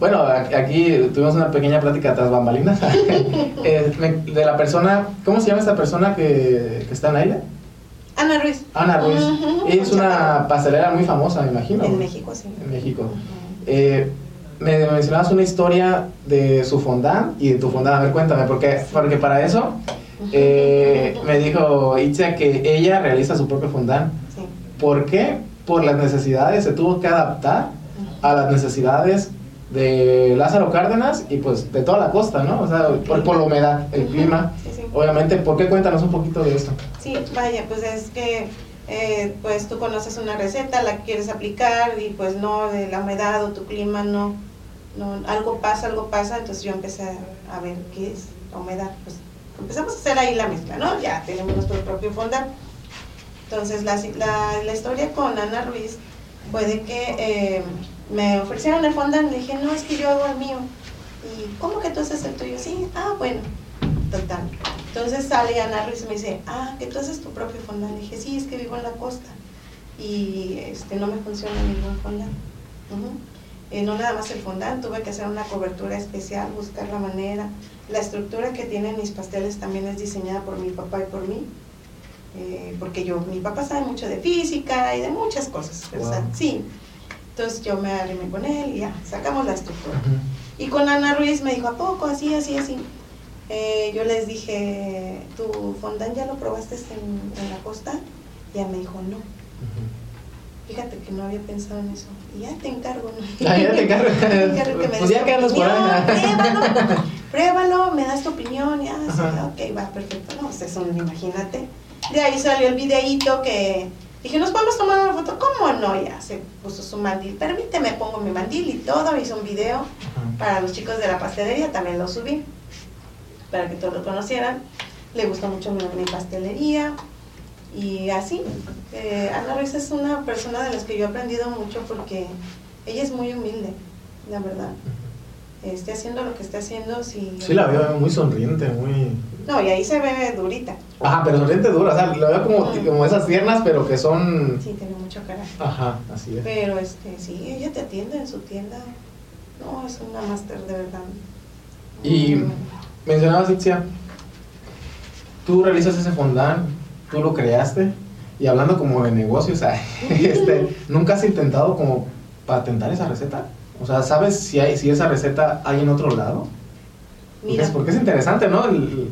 A: bueno, aquí tuvimos una pequeña plática tras bambalinas, eh, de la persona, ¿cómo se llama esta persona que, que está en aire?
B: Ana Ruiz.
A: Ana Ruiz.
B: Ujú,
A: Ella es una pastelera muy famosa, me imagino.
B: En México, sí.
A: En México.
B: Ujú.
A: Eh, me mencionabas una historia de su fondant y de tu fondant. A ver, cuéntame, porque, porque para eso eh, me dijo Itzia que ella realiza su propio fondant.
B: Sí.
A: ¿Por qué? Por las necesidades, se tuvo que adaptar a las necesidades de Lázaro Cárdenas y pues de toda la costa, ¿no? O sea, por, por la humedad, el clima.
B: Sí, sí.
A: Obviamente, ¿por qué cuéntanos un poquito de esto?
B: Sí, vaya, pues es que eh, pues tú conoces una receta, la quieres aplicar y pues no, de la humedad o tu clima no, no, algo pasa, algo pasa, entonces yo empecé a, a ver qué es la humedad, pues empezamos a hacer ahí la mezcla, ¿no? Ya tenemos nuestro propio fondant. Entonces la, la, la historia con Ana Ruiz fue de que eh, me ofrecieron el fondant, le dije, no, es que yo hago el mío. ¿Y cómo que tú haces el tuyo? Sí, ah, bueno, total. Entonces sale Ana Ruiz y me dice, ah, que tú haces tu propio fondant. Le dije, sí, es que vivo en la costa y este, no me funciona ningún fondant. Eh, no nada más el fondant, tuve que hacer una cobertura especial, buscar la manera. La estructura que tienen mis pasteles también es diseñada por mi papá y por mí. Eh, porque yo, mi papá sabe mucho de física y de muchas cosas. o sea,
A: Wow.
B: sí. Entonces yo me arrimé con él y ya, sacamos la estructura. Y con Ana Ruiz me dijo, ¿a poco? Así, así, así. Eh, yo les dije, ¿tu fondant ya lo probaste en, en la costa? Y ella me dijo, no. Fíjate que no había pensado en eso. Y ya te encargo, ¿no?
A: Ah, ya te encargo.
B: Te encargo que me
A: Pues ya por ahí.
B: Pruébalo, pruébalo, me das tu opinión. Ya, sí, ok, va, perfecto. No, pues eso, imagínate. De ahí salió el videíto que dije, ¿nos podemos tomar una foto? ¿Cómo no? Ya se puso su mandil. Permíteme, pongo mi mandil y todo. Hizo un video para los chicos de la pastelería, también lo subí, para que todos lo conocieran. Le gustó mucho mi, mi pastelería y así. Eh, Ana Ruiz es una persona de las que yo he aprendido mucho porque ella es muy humilde, la verdad. Esté haciendo lo que está haciendo, sí.
A: Sí, la veo muy sonriente, muy...
B: No, y ahí se ve durita.
A: Ajá, pero sonriente dura, o sea, la veo como, como esas piernas, pero que son...
B: Sí, tiene mucho carácter.
A: Ajá, así es.
B: Pero este, sí, ella te atiende en su tienda. No, es una máster de verdad.
A: Y mencionabas, Itzia, tú realizas ese fondant, tú lo creaste, y hablando como de negocios, este, ¿nunca has intentado como patentar esa receta? O sea, ¿sabes si, hay, si esa receta hay en otro lado?
B: Mira.
A: porque es interesante, ¿no? El-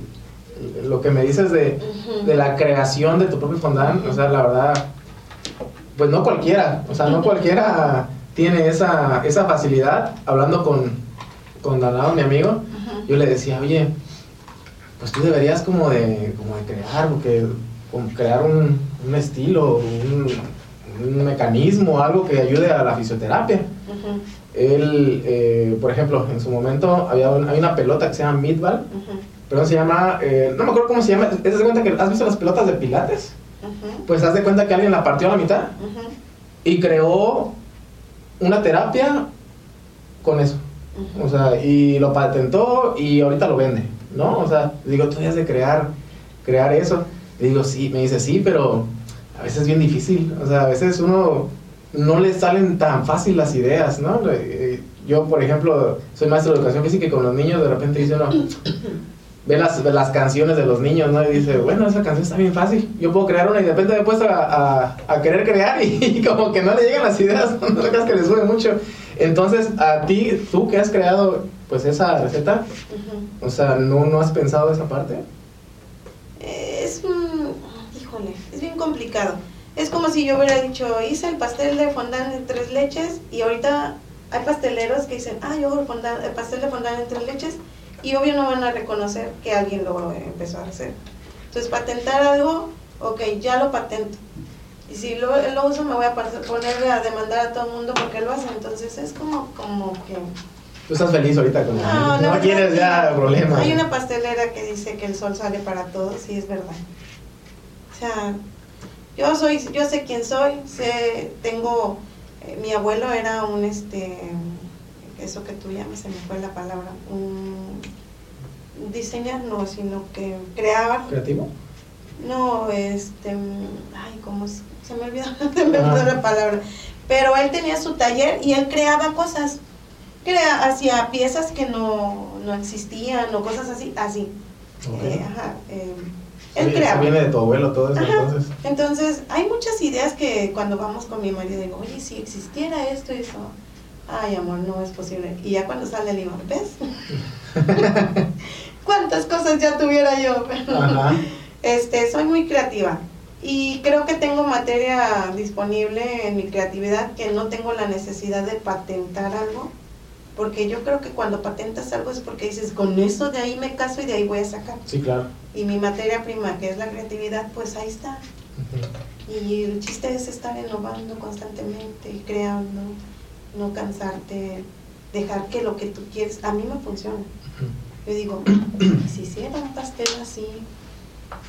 A: el- lo que me dices de,
B: Ujú.
A: de la creación de tu propio fondant, o sea, la verdad, pues no cualquiera, o sea, no cualquiera tiene esa, esa facilidad. Hablando con, con Danao, mi amigo,
B: Ujú.
A: yo le decía, oye, pues tú deberías como de, como de crear, porque, como crear un, un estilo, un, un mecanismo, algo que ayude a la fisioterapia.
B: Ujú.
A: Él, eh, por ejemplo, en su momento había un- hay una pelota que se llama Midball,
B: Ujú.
A: pero se llama, eh, no me acuerdo cómo se llama, ¿te das cuenta que has visto las pelotas de pilates?
B: Ujú.
A: Pues haz de cuenta que alguien la partió a la mitad y creó una terapia con eso. O sea, y lo patentó y ahorita lo vende, ¿no? O sea, digo, tú has de crear, crear eso. Y digo, sí, me dice, sí, pero a veces es bien difícil. O sea, a veces uno no le salen tan fácil las ideas, ¿no? Eh, yo, por ejemplo, soy maestro de educación física y con los niños de repente dice uno, ve las, las canciones de los niños, ¿no? Y dice, bueno, esa canción está bien fácil, yo puedo crear una y de repente me he puesto a, a, querer crear y, como que no le llegan las ideas, no creas que le sube mucho. Entonces, a ti, tú que has creado pues esa receta, o sea, ¿no, ¿no has pensado esa parte?
B: Es, híjole, es bien complicado. Es como si yo hubiera dicho, hice el pastel de fondant de tres leches y ahorita hay pasteleros que dicen, ah, yo hago el, el pastel de fondant de tres leches y obvio no van a reconocer que alguien lo empezó a hacer. Entonces, patentar algo, ok, ya lo patento. Y si lo, lo uso, me voy a poner a demandar a todo el mundo porque lo hace. Entonces, es como, como que...
A: ¿Tú estás feliz ahorita con
B: No, no,
A: no quieres ya problemas.
B: Hay una pastelera que dice que el sol sale para todos y es verdad. O sea, yo soy, yo sé quién soy, sé, tengo, eh, mi abuelo era un, este, eso que tú llamas, se me fue la palabra, un diseñar no, sino que creaba.
A: ¿Creativo?
B: No, este, ay, ¿cómo se, me olvidó, se me olvidó la palabra. Pero él tenía su taller y él creaba cosas, crea, hacía piezas que no, no existían o cosas así, así. Eh, ajá, eh, él creaba.
A: viene de tu abuelo todo eso, entonces.
B: Entonces, hay muchas ideas que cuando vamos con mi marido digo, oye, si existiera esto y eso ay amor, no es posible. Y ya cuando sale el digo, ¿ves? ¿Cuántas cosas ya tuviera yo? este, soy muy creativa y creo que tengo materia disponible en mi creatividad que no tengo la necesidad de patentar algo. Porque yo creo que cuando patentas algo es porque dices, con eso de ahí me caso y de ahí voy a sacar.
A: Sí, claro.
B: Y mi materia prima, que es la creatividad, pues ahí está. Y el chiste es estar innovando constantemente, creando no cansarte, dejar que lo que tú quieres, a mí me funciona. Yo digo, si hiciera un pastel así,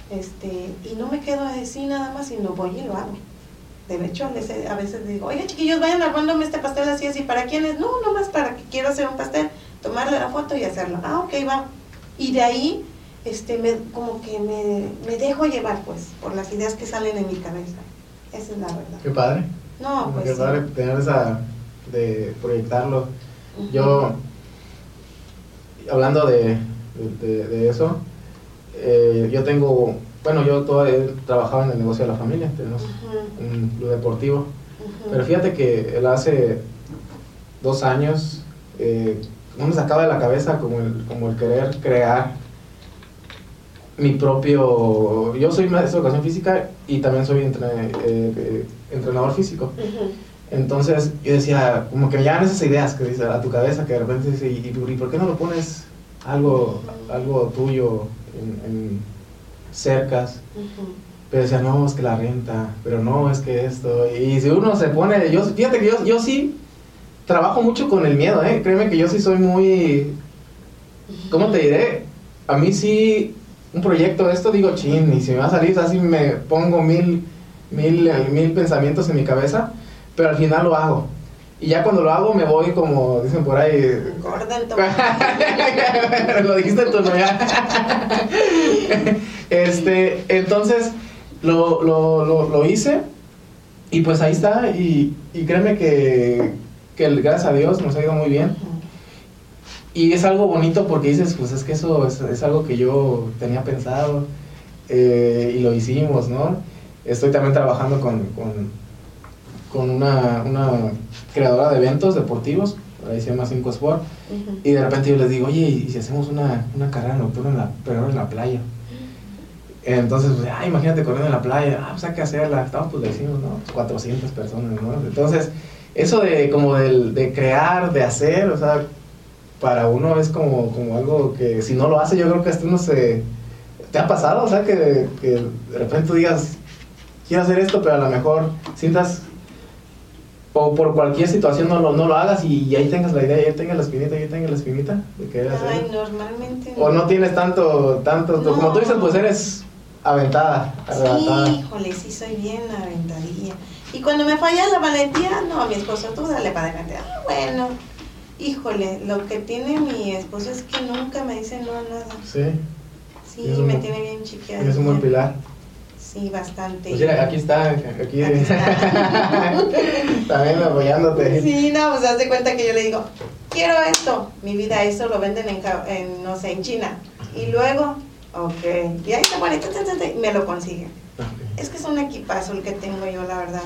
B: este, y no me quedo así nada más, sino voy y lo hago. De hecho, a veces digo, oye chiquillos, vayan armándome este pastel así, así, ¿para quiénes? No, nomás para que quiero hacer un pastel, tomarle la foto y hacerlo. Ah, ok, va. Y de ahí, este, me, como que me, me dejo llevar, pues, por las ideas que salen en mi cabeza. Esa es la verdad.
A: Qué padre.
B: No, pues.
A: Qué padre tener esa de proyectarlo. Yo, hablando de, de, eso, eh, yo tengo, bueno, yo todavía he trabajado en el negocio de la familia, tenemos un club deportivo, pero fíjate que él hace dos años, eh, no me sacaba de la cabeza como el, como el querer crear mi propio, yo soy maestro de educación física y también soy eh, entrenador físico. Entonces yo decía, como que me llegan esas ideas que dice a tu cabeza que de repente dice, ¿y, por qué no lo pones algo, algo tuyo en, cercas? Pero decía, no, es que la renta, pero no, es que esto. Y si uno se pone, yo, fíjate que yo, yo sí trabajo mucho con el miedo, ¿eh? Créeme que yo sí soy muy, ¿cómo te diré? A mí sí, un proyecto de esto digo, chin, y si me va a salir así me pongo mil, mil, mil pensamientos en mi cabeza pero al final lo hago. Y ya cuando lo hago me voy como dicen por ahí.
B: Gorda
A: lo dijiste tú, ¿no? Ya. este, entonces lo, lo, lo, hice y pues ahí está. Y, y créeme que, que, gracias a Dios nos ha ido muy bien. Y es algo bonito porque dices, pues es que eso es, es algo que yo tenía pensado eh, y lo hicimos, ¿no? Estoy también trabajando con, con con una, una creadora de eventos deportivos, ahí se llama 5 Sport, y de repente yo les digo, oye, ¿y si hacemos una, una carrera nocturna en la, pero en la playa? Entonces, pues, ah, imagínate corriendo en la playa, ah, pues hay que hacerla, estamos pues le hicimos, ¿no? 400 personas, ¿no? Entonces, eso de como de, de crear, de hacer, o sea, para uno es como, como algo que si no lo hace, yo creo que hasta uno se... ¿Te ha pasado? O sea, que, que de repente tú digas, quiero hacer esto, pero a lo mejor sientas o por cualquier situación no lo, no lo hagas y, ahí tengas la idea, y ahí tengas la espinita, y ahí tengas la espinita de querer
B: Ay, normalmente
A: O no tienes tanto, tanto, como tú dices, pues eres aventada,
B: Sí, híjole, sí soy bien aventadilla. Y cuando me falla la valentía, no, mi esposo, tú dale para adelante. Ah, bueno. Híjole, lo que tiene mi esposo es que nunca me dice no a nada.
A: Sí.
B: Sí,
A: un
B: me tiene bien chiqueada.
A: Es un buen pilar.
B: Sí, bastante.
A: Pues mira, aquí está, aquí.
B: Aquí está.
A: También apoyándote.
B: Sí, no, pues haz de cuenta que yo le digo, quiero esto. Mi vida, eso lo venden en, en, no sé, en China. Y luego, ok. Y ahí está bonito, y me lo consigue. Es que es un equipazo el que tengo yo, la verdad.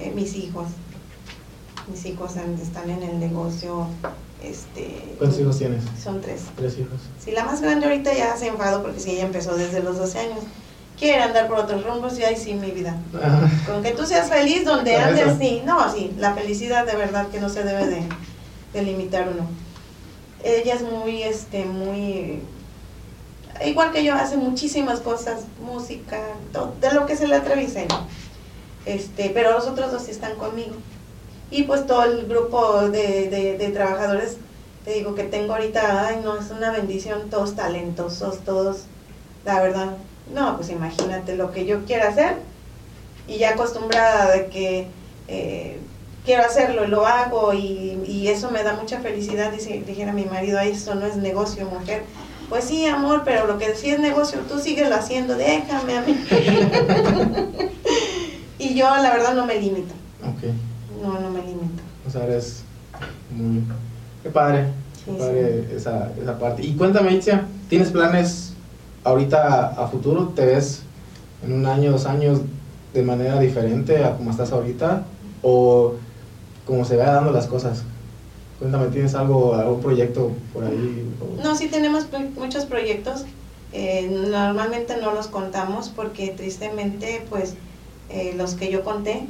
B: Eh, mis hijos. Mis hijos están en el negocio. Este,
A: ¿Cuántos hijos tienes?
B: Son tres.
A: Tres hijos.
B: Sí, la más grande ahorita ya se enfadó porque sí, ella empezó desde los 12 años. Quiere andar por otros rumbos y ahí sí, mi vida.
A: Ah,
B: Con que tú seas feliz donde andes, sí. No, sí, la felicidad de verdad que no se debe de, de limitar uno. Ella es muy, este, muy... Igual que yo, hace muchísimas cosas, música, todo, de lo que se le atraviese. Este, pero los otros dos sí están conmigo. Y pues todo el grupo de, de, de trabajadores, te digo que tengo ahorita, ay no, es una bendición, todos talentosos, todos, la verdad. No, pues imagínate lo que yo quiera hacer y ya acostumbrada de que eh, quiero hacerlo y lo hago y, y eso me da mucha felicidad. Dice, dijera mi marido, "Ay, eso no es negocio, mujer. Pues sí, amor, pero lo que sí es negocio, tú síguelo haciendo, déjame a mí. y yo la verdad no me limito,
A: ok.
B: no, no me limito.
A: O sea, eres muy... Qué padre. Qué
B: Sí,
A: padre esa, esa parte. Y cuéntame, Itzia, ¿tienes planes ahorita a futuro? ¿Te ves en un año, dos años de manera diferente a como estás ahorita? ¿O como se vayan dando las cosas? Cuéntame, ¿tienes algo, algún proyecto por ahí?
B: No, sí tenemos muchos proyectos. eh, normalmente no los contamos porque tristemente, pues, eh, los que yo conté,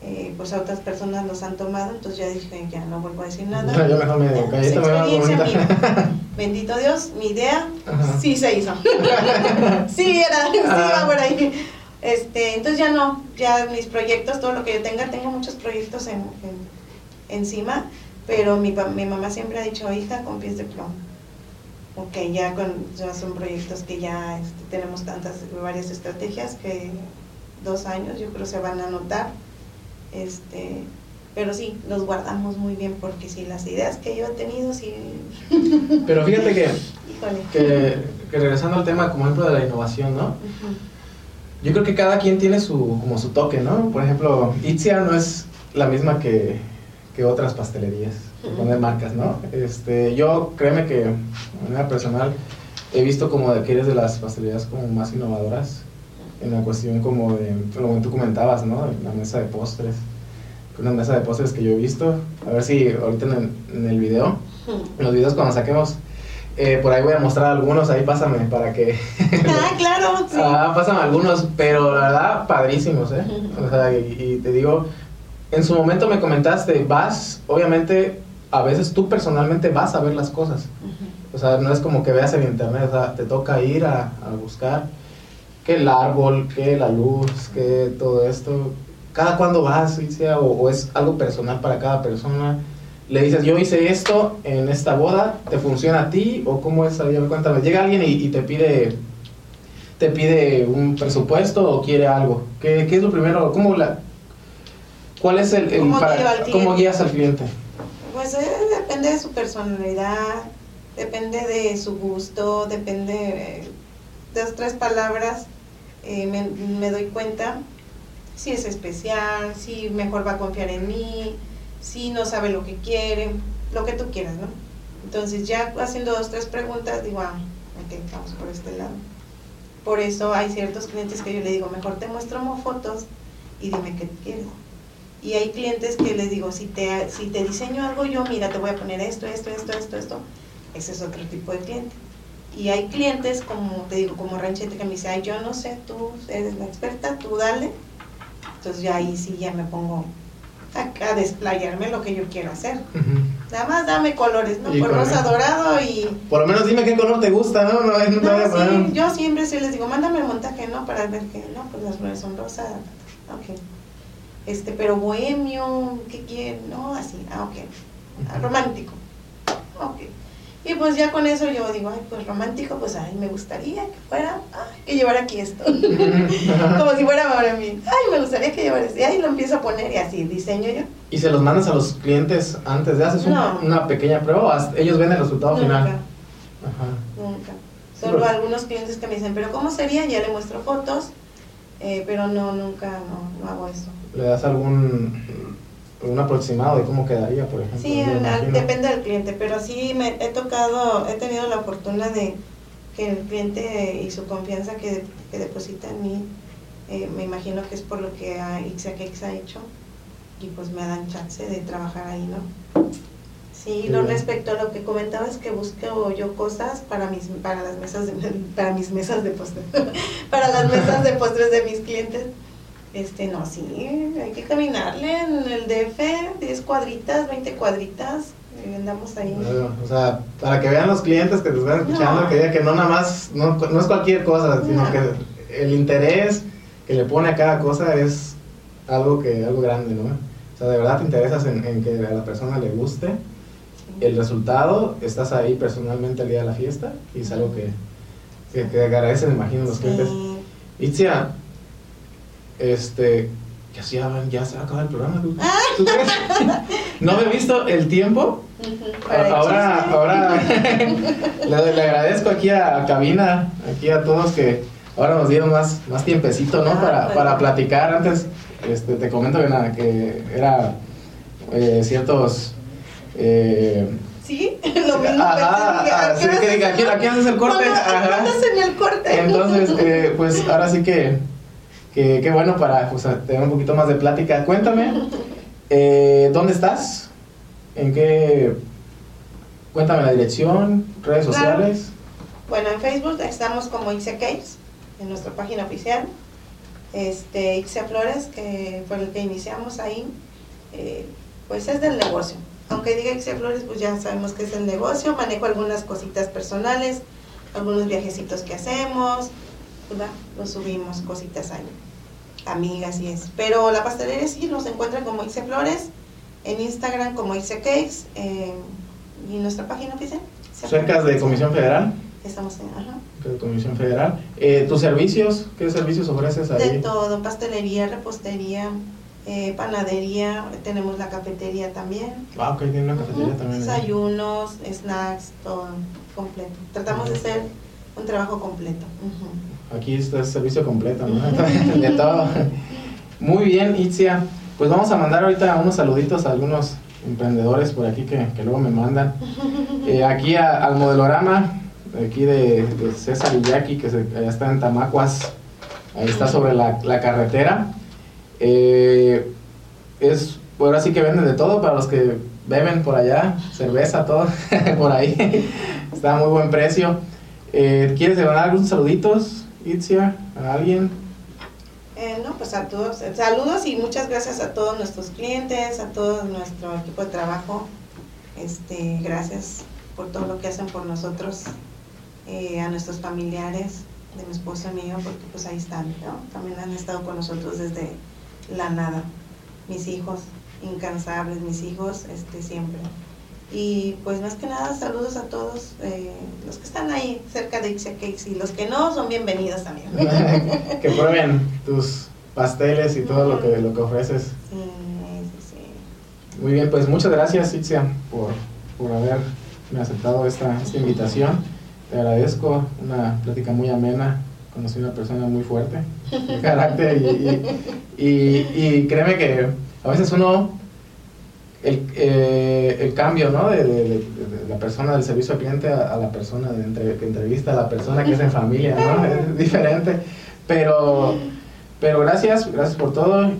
B: eh, pues a otras personas los han tomado. Entonces ya dije, ya no vuelvo a decir nada.
A: Yo mejor me callé, me veo
B: experiencia mía. Bendito Dios, mi idea
A: Ajá.
B: sí se hizo. sí, era, sí
A: Ah.
B: iba por ahí. Este, entonces ya no, ya mis proyectos, todo lo que yo tenga, tengo muchos proyectos en, en- encima, pero mi, mi mamá siempre ha dicho, hija, con pies de plomo. Ok, ya, con, ya son proyectos que ya este, tenemos tantas, varias estrategias que dos años yo creo se van a notar. Este, pero sí, los guardamos muy bien porque sí, las ideas que yo he tenido, sí,
A: Pero fíjate que, que, que regresando al tema, como ejemplo de la innovación, ¿no? Yo creo que cada quien tiene su, como su toque, ¿no? Por ejemplo, Itzia no es la misma que, que otras pastelerías,
B: Ujú.
A: poner marcas, ¿no? Este, yo, créeme que, de manera personal, he visto como de que eres de las pastelerías como más innovadoras en la cuestión como de, lo que tú comentabas, ¿no? La mesa de postres. Una mesa de postres que yo he visto, a ver si ahorita en el, en el video,
B: Ujú.
A: en los videos cuando saquemos, eh, por ahí voy a mostrar algunos, ahí pásame para que
B: Ah, claro, sí.
A: Ah, pasan algunos, pero la verdad, padrísimos, ¿eh? O sea, y, y te digo, en su momento me comentaste, vas, obviamente, a veces tú personalmente vas a ver las cosas. O sea, no es como que veas en internet, o sea, te toca ir a, a buscar que el árbol, que la luz, que todo esto. Cada cuando vas, sea, o, o es algo personal para cada persona. Le dices, yo hice esto en esta boda, ¿te funciona a ti? ¿O cómo es? Ver, cuéntame. Llega alguien y, y te pide te pide un presupuesto o quiere algo. ¿Qué, qué es lo primero? ¿Cómo la, ¿Cuál es el, el
B: ¿Cómo
A: para-
B: lleva al
A: cómo
B: cliente?
A: guías al cliente?
B: Pues eh, depende de su personalidad, depende de su gusto, depende de las tres palabras. eh, me, me doy cuenta si es especial, si mejor va a confiar en mí, si no sabe lo que quiere, lo que tú quieras, ¿no? Entonces ya haciendo dos, tres preguntas, digo, ah, ok, vamos por este lado. Por eso hay ciertos clientes que yo le digo, mejor te muestro fotos y dime qué quieres. Y hay clientes que les digo, si te, si te diseño algo yo, mira, te voy a poner esto, esto, esto, esto, esto. Ese es otro tipo de cliente. Y hay clientes, como te digo, como ranchete que me dice, ay, yo no sé, tú eres la experta, tú dale. Entonces ya ahí sí ya me pongo acá a desplayarme lo que yo quiero hacer. Nada más dame colores, ¿no? Por rosa dorado y...
A: Por lo menos dime qué color te gusta, ¿no? No, no a
B: No, sí,
A: un-
B: yo siempre sí les digo, mándame el montaje, ¿no? Para ver que, no, pues las flores son rosas, ok. Este, pero bohemio, ¿qué quieren? No, así, ah, ok. Ah, romántico, ok. Y pues ya con eso yo digo, ay, pues romántico, pues ay, me gustaría que fuera, ay, que llevara aquí esto. Como si fuera para mí. Ay, me gustaría que llevara esto. Y ahí lo empiezo a poner y así diseño yo.
A: ¿Y se los mandas a los clientes antes de haces un- una pequeña prueba o ellos ven el resultado
B: Nunca,
A: final? Ajá.
B: nunca. Solo algunos clientes que me dicen, pero ¿cómo sería? Ya le muestro fotos, eh, pero no, nunca, no, no hago eso.
A: ¿Le das algún un aproximado de cómo quedaría, por ejemplo?
B: Sí, depende del cliente, pero sí me he tocado, he tenido la fortuna de que el cliente y su confianza que, que deposita en mí, eh, me imagino que es por lo que a Ixaquex ha hecho y pues me dan chance de trabajar ahí, ¿no? Sí, lo respecto a lo que comentabas que busco yo cosas para mis para las mesas de para mis mesas de postres, para las mesas de postres de mis clientes. Este, no, sí, hay que caminarle en el DF, 10 cuadritas, 20 cuadritas, y andamos ahí.
A: Bueno, O sea, para que vean los clientes que te están escuchando,
B: No.
A: que digan que no nada más, no, no es cualquier cosa, sino
B: No.
A: que el interés que le pone a cada cosa es algo que algo grande, ¿no? O sea, de verdad te interesas en, en que a la persona le guste el resultado, estás ahí personalmente el día de la fiesta y es algo que, que, que agradecen, imagino, los clientes.
B: Sí.
A: Itzia, este, ya, se va- ya se va a acabar el programa, ¿tú,
B: Ah.
A: No me he visto el tiempo, ahora, ahora le, le agradezco aquí a, cabina, aquí a todos que ahora nos dieron más, más tiempecito, ¿no?
B: Ah,
A: para,
B: bueno.
A: para platicar. Antes, este, te comento que, nada, que era eh, ciertos... eh,
B: Sí, lo mismo.
A: Ajá,
B: pensé, ¿a
A: así
B: qué horas
A: que diga,
B: es?
A: ¿a qué- a qué haces el corte?
B: ¿Cuándo-
A: Ajá.
B: ¿Cuándo hacen el corte?
A: entonces, eh, pues ahora sí que, que, que bueno para pues, tener un poquito más de plática. Cuéntame, eh, ¿dónde estás? ¿En qué? Cuéntame la dirección, redes
B: Claro.
A: sociales.
B: Bueno, en Facebook estamos como Ixia Cakes, en nuestra página oficial. Este, Ixia Flores, que fue el que iniciamos ahí, eh, pues es del negocio. Aunque diga Ixia Flores, pues ya sabemos que es el negocio. Manejo algunas cositas personales, algunos viajecitos que hacemos, ¿verdad? Los subimos, cositas ahí. Amigas y es. Pero la pastelería sí nos encuentran como Ixia Flores, en Instagram como Ixia Cakes, eh, y nuestra página oficial.
A: Cerca de. Comisión Federal.
B: Estamos en, ajá.
A: de Comisión Federal. Eh, ¿Tus servicios? ¿Qué servicios ofreces
B: De
A: ahí?
B: todo, pastelería, repostería, eh, panadería, tenemos la cafetería también.
A: Ah, ok, tiene una cafetería
B: Ujú,
A: también. ahí.
B: Desayunos, snacks, todo completo. Tratamos de hacer un trabajo completo. ujú.
A: Aquí está el servicio completo, ¿no? de todo. Muy bien, Itzia. Pues vamos a mandar ahorita unos saluditos a algunos emprendedores por aquí que, que luego me mandan. Eh, aquí a- al modelorama, aquí de, de César Villaki, que se, allá está en Tamacuas, ahí está sobre la, la carretera. Eh, es, ahora sí que venden de todo para los que beben por allá, cerveza, todo por ahí. está a muy buen precio. Eh, ¿Quieres mandar algunos saluditos, Itzia, a alguien?
B: Eh, no, pues a todos, saludos y muchas gracias a todos nuestros clientes, a todo nuestro equipo de trabajo. Este, gracias por todo lo que hacen por nosotros, eh, a nuestros familiares, de mi esposo y mío, porque pues ahí están, ¿no? También han estado con nosotros desde la nada. Mis hijos, incansables, mis hijos, este, siempre. Y pues más que nada, saludos a todos eh, los que están ahí cerca de Ixia Cakes y los que no son bienvenidos también.
A: que prueben tus pasteles y todo lo que, lo que ofreces.
B: Sí, sí, sí.
A: Muy bien, pues muchas gracias, Itzia, por, por haberme aceptado esta, esta invitación. Te agradezco, una plática muy amena. Conocí una persona muy fuerte de carácter y, y, y- y créeme que a veces uno, el, eh, el cambio ¿no? de, de- de- de la persona del servicio al cliente a, a la persona de entre- que entrevista a la persona que es en familia, ¿no? es diferente. Pero, pero gracias, gracias por todo.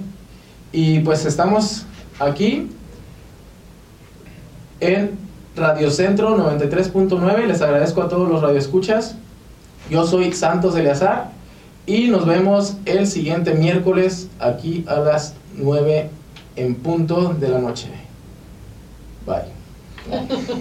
A: Y pues estamos aquí en Radio Centro 93.9. Les agradezco a todos los radioescuchas. Yo soy Santos Eleazar y nos vemos el siguiente miércoles aquí a las 9 en punto de la noche. Bye.